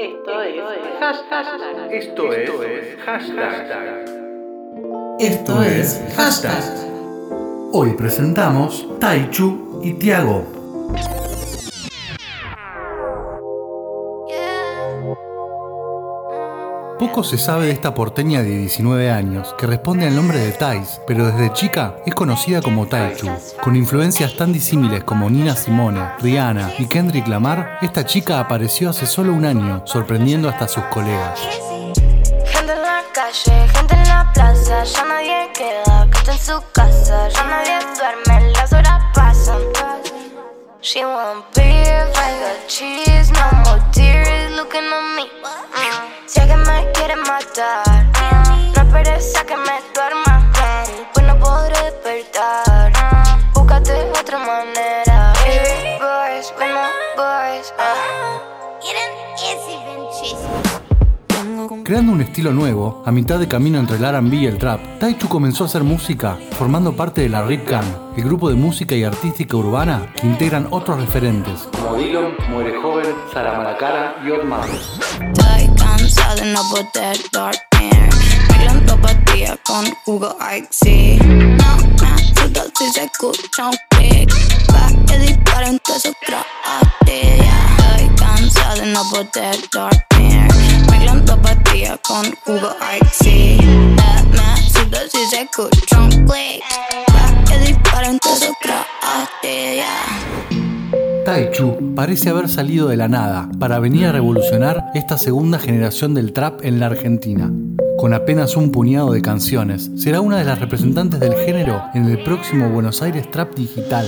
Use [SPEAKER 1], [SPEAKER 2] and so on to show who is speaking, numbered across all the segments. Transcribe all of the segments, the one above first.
[SPEAKER 1] Esto es hashtag.
[SPEAKER 2] Esto es hashtag.
[SPEAKER 3] Esto es hashtag. Hoy presentamos Taichu y Tiago. Poco se sabe de esta porteña de 19 años, que responde al nombre de Thais, pero desde chica es conocida como Taichu. Con influencias tan disímiles como Nina Simone, Rihanna y Kendrick Lamar, esta chica apareció hace solo un año, sorprendiendo hasta a sus colegas.
[SPEAKER 4] She cheese, no looking at me. Sé que me quiere matar, no esperes a que me duerma,
[SPEAKER 3] Creando un estilo nuevo, a mitad de camino entre el R&B y el trap, Taichu comenzó a hacer música formando parte de la Rip Gang, el grupo de música y artística urbana que integran otros referentes.
[SPEAKER 2] Como Dillon, Muere Joven, Sara Malacara y Otman.
[SPEAKER 4] Estoy cansada de no poder dormir Bailando pastillas con jugo Ice No me asusta si se escucha un clic Pa' que disparen todos esos croates Estoy cansada de no poder dormir con si se escucha un clic. Que disparen croates
[SPEAKER 3] Taichu parece haber salido de la nada para venir a revolucionar esta segunda generación del trap en la Argentina. Con apenas un puñado de canciones, será una de las representantes del género en el próximo Buenos Aires Trap Digital.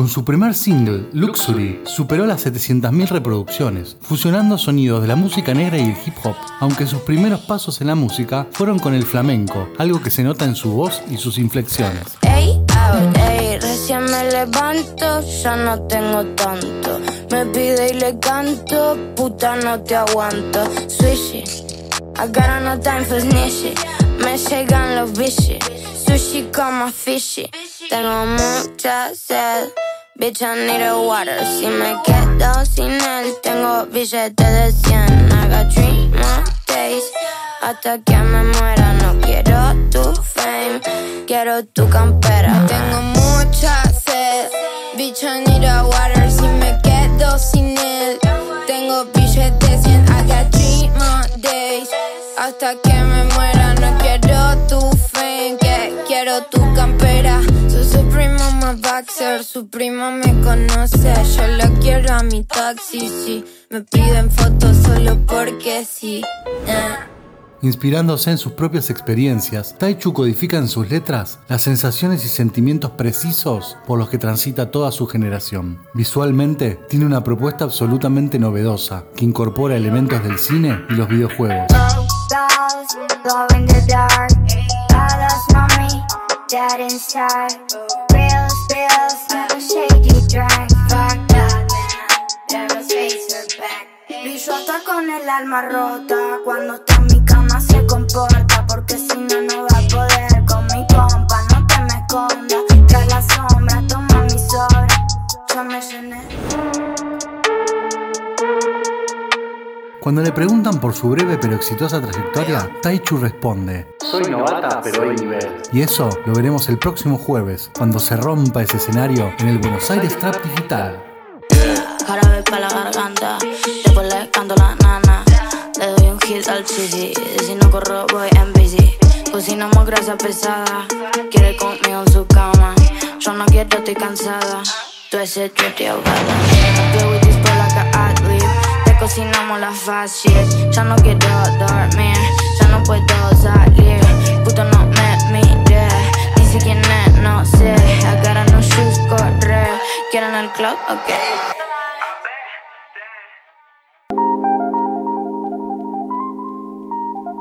[SPEAKER 3] Con su primer single, Luxury, superó las 700.000 reproducciones, fusionando sonidos de la música negra y el hip hop, aunque sus primeros pasos en la música fueron con el flamenco, algo que se nota en su voz y sus inflexiones.
[SPEAKER 4] Ey, out, ey, recién me levanto, no tengo tanto. Me y le canto, puta no te aguanto. Tengo mucha sed, bitch I need a water. Si me quedo sin él, tengo billetes de 100. I got three more days. Hasta que me muera, no quiero tu fame, quiero tu campera. Tengo mucha sed, bitch, I need a water. Si me quedo sin él, tengo billetes 100. I got three more days. Hasta que me muera, no quiero tu fame, quiero tu campera. Soy su su primo me conoce. Yo lo quiero a mi taxi, sí. Me piden fotos solo porque sí. eh.
[SPEAKER 3] Inspirándose en sus propias experiencias, Taichu codifica en sus letras las sensaciones y sentimientos precisos por los que transita toda su generación. Visualmente, tiene una propuesta absolutamente novedosa que incorpora elementos del cine y los videojuegos.
[SPEAKER 4] Brillo hasta con el alma rota. Cuando está en mi cama se comporta. Porque si no, no va a poder con mi compa. No te me escondas. Tras la sombra, toma mi sobra. Yo me llené.
[SPEAKER 3] Cuando le preguntan por su breve pero exitosa trayectoria, Taichu responde,
[SPEAKER 2] Soy novata, pero hay nivel.
[SPEAKER 3] y eso lo veremos el próximo jueves, cuando se rompa ese escenario en el Buenos Aires Trap Digital.
[SPEAKER 4] Jarabe pa' la garganta, después le canto la nana. Le doy un hit al chichi, si no corro voy en bici. Cocinamos grasa pesada, quiere conmigo en su cama. Yo no quiero, estoy cansada. Tú ese chuti ahogada. Play with this boy like a athlete. Te cocinamos la shit. Ya no quiero dormir,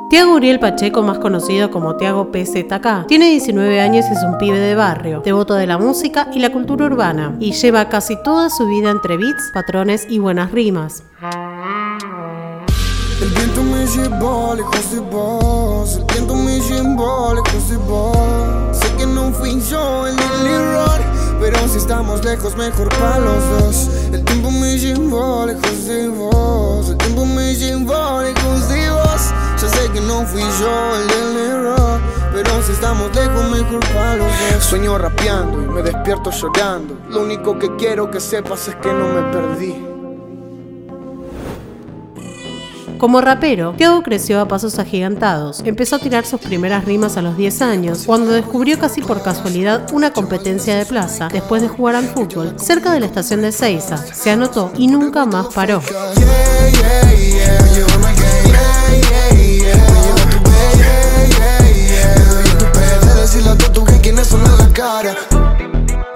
[SPEAKER 1] Tiago Uriel Pacheco, más conocido como Tiago PZK, tiene 19 años y es un pibe de barrio, devoto de la música y la cultura urbana, y lleva casi toda su vida entre beats, patrones y buenas rimas.
[SPEAKER 5] El bien llevó lejos de vos. El tiempo me llevó lejos de vos. Sé que no fui yo el del error. Pero si estamos lejos, mejor para los dos. El tiempo me lejos de vos. El tiempo me lejos de vos. Ya sé que no fui yo el del error. Pero si estamos lejos, mejor para los dos. Sueño rapeando y me despierto llorando. Lo único que quiero que sepas es que no me perdí.
[SPEAKER 1] Como rapero, Tiago creció a pasos agigantados. Empezó a tirar sus primeras rimas a los 10 años, cuando descubrió casi por casualidad una competencia de plaza, después de jugar al fútbol, cerca de la estación de Seiza. Se anotó y nunca más paró.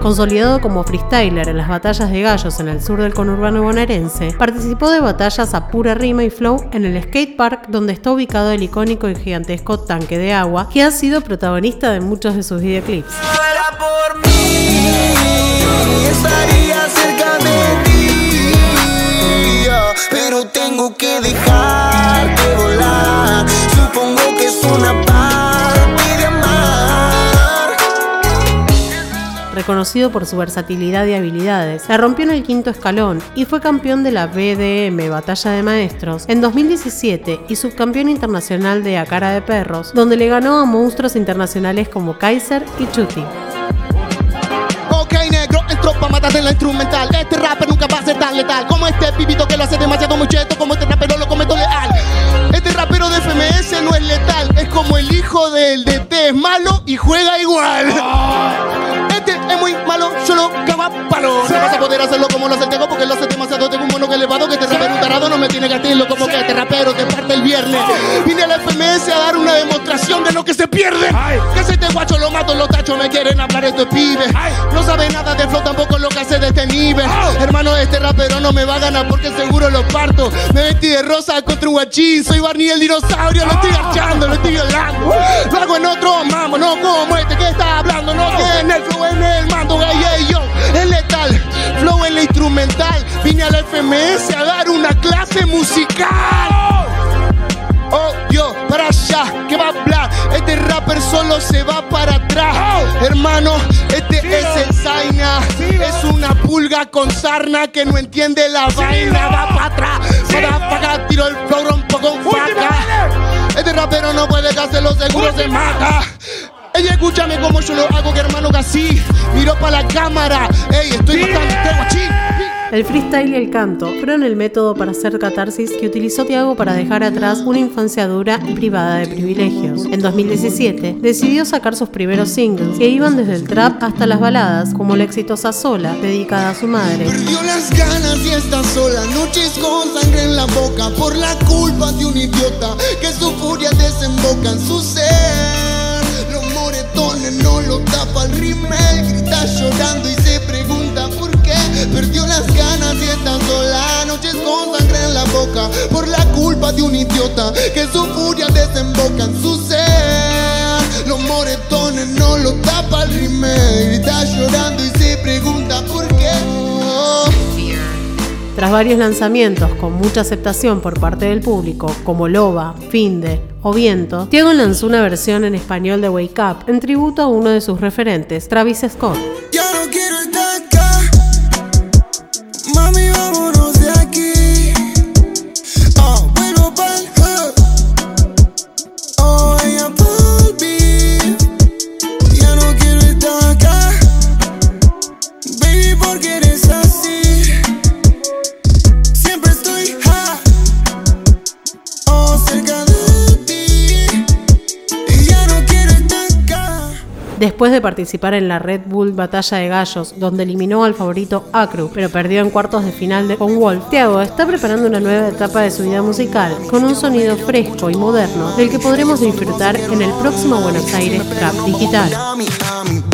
[SPEAKER 1] Consolidado como freestyler en las batallas de gallos en el sur del conurbano bonaerense, participó de batallas a pura rima y flow en el skate park donde está ubicado el icónico y gigantesco tanque de agua, que ha sido protagonista de muchos de sus videoclips.
[SPEAKER 5] pero tengo que dejarte volar. Supongo que es una
[SPEAKER 1] reconocido por su versatilidad y habilidades. La rompió en el quinto escalón y fue campeón de la BDM Batalla de Maestros en 2017 y subcampeón internacional de A Cara de Perros, donde le ganó a monstruos internacionales como Kaiser y Chuti.
[SPEAKER 6] Ok, negro, entró pa' matarte en la instrumental. Este rapper nunca va a ser tan letal como este pibito que lo hace demasiado mucheto, como este rapero lo cometo leal. Este rapero de FMS no es letal, es como el hijo del DT, es malo y juega igual es malo, solo caga palo. No vas a poder hacerlo como lo hace tego porque lo hace demasiado. Tengo un mono que elevado que te rapero un tarado no me tiene que gatillo como que este rapero te parte el viernes. Vine a la FMS a dar una demostración de lo que se pierde. Que se te guacho lo mato, los tachos me quieren hablar estos pibes. No sabe nada de flow, tampoco lo que hace de este nivel. Hermano, este rapero no me va a ganar porque seguro lo parto. Me vestí de rosa contra un guachín. Soy Barney el dinosaurio, lo estoy archando, lo estoy violando. Lo hago en otro mambo, no como este que está hablando, no tiene el flow en el vine a dar una clase musical. Oh, yo, para allá, que va a hablar. Este rapper solo se va para atrás. Hermano, este es el Zaina. Es una pulga con sarna que no entiende la vaina. Va para atrás, para acá, tiro el flow, rompo con faca. Este rapero no puede hacerlo, seguro se mata. Ella escúchame como yo lo hago, que hermano que así. Miro para la cámara. Ey, estoy bastante guachín.
[SPEAKER 1] El freestyle y el canto fueron el método para hacer catarsis que utilizó Tiago para dejar atrás una infancia dura y privada de privilegios. En 2017 decidió sacar sus primeros singles, que iban desde el trap hasta las baladas, como la exitosa Sola, dedicada a su madre.
[SPEAKER 5] Su ser no lo
[SPEAKER 1] tras varios lanzamientos con mucha aceptación por parte del público, como Loba, Finde o Viento, Diego lanzó una versión en español de Wake Up en tributo a uno de sus referentes, Travis Scott. Después de participar en la Red Bull Batalla de Gallos, donde eliminó al favorito Acru, pero perdió en cuartos de final de con Wolf, Thiago está preparando una nueva etapa de su vida musical, con un sonido fresco y moderno, del que podremos disfrutar en el próximo Buenos Aires Trap Digital.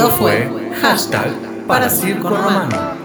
[SPEAKER 3] Esto fue hashtag para Circo Romano.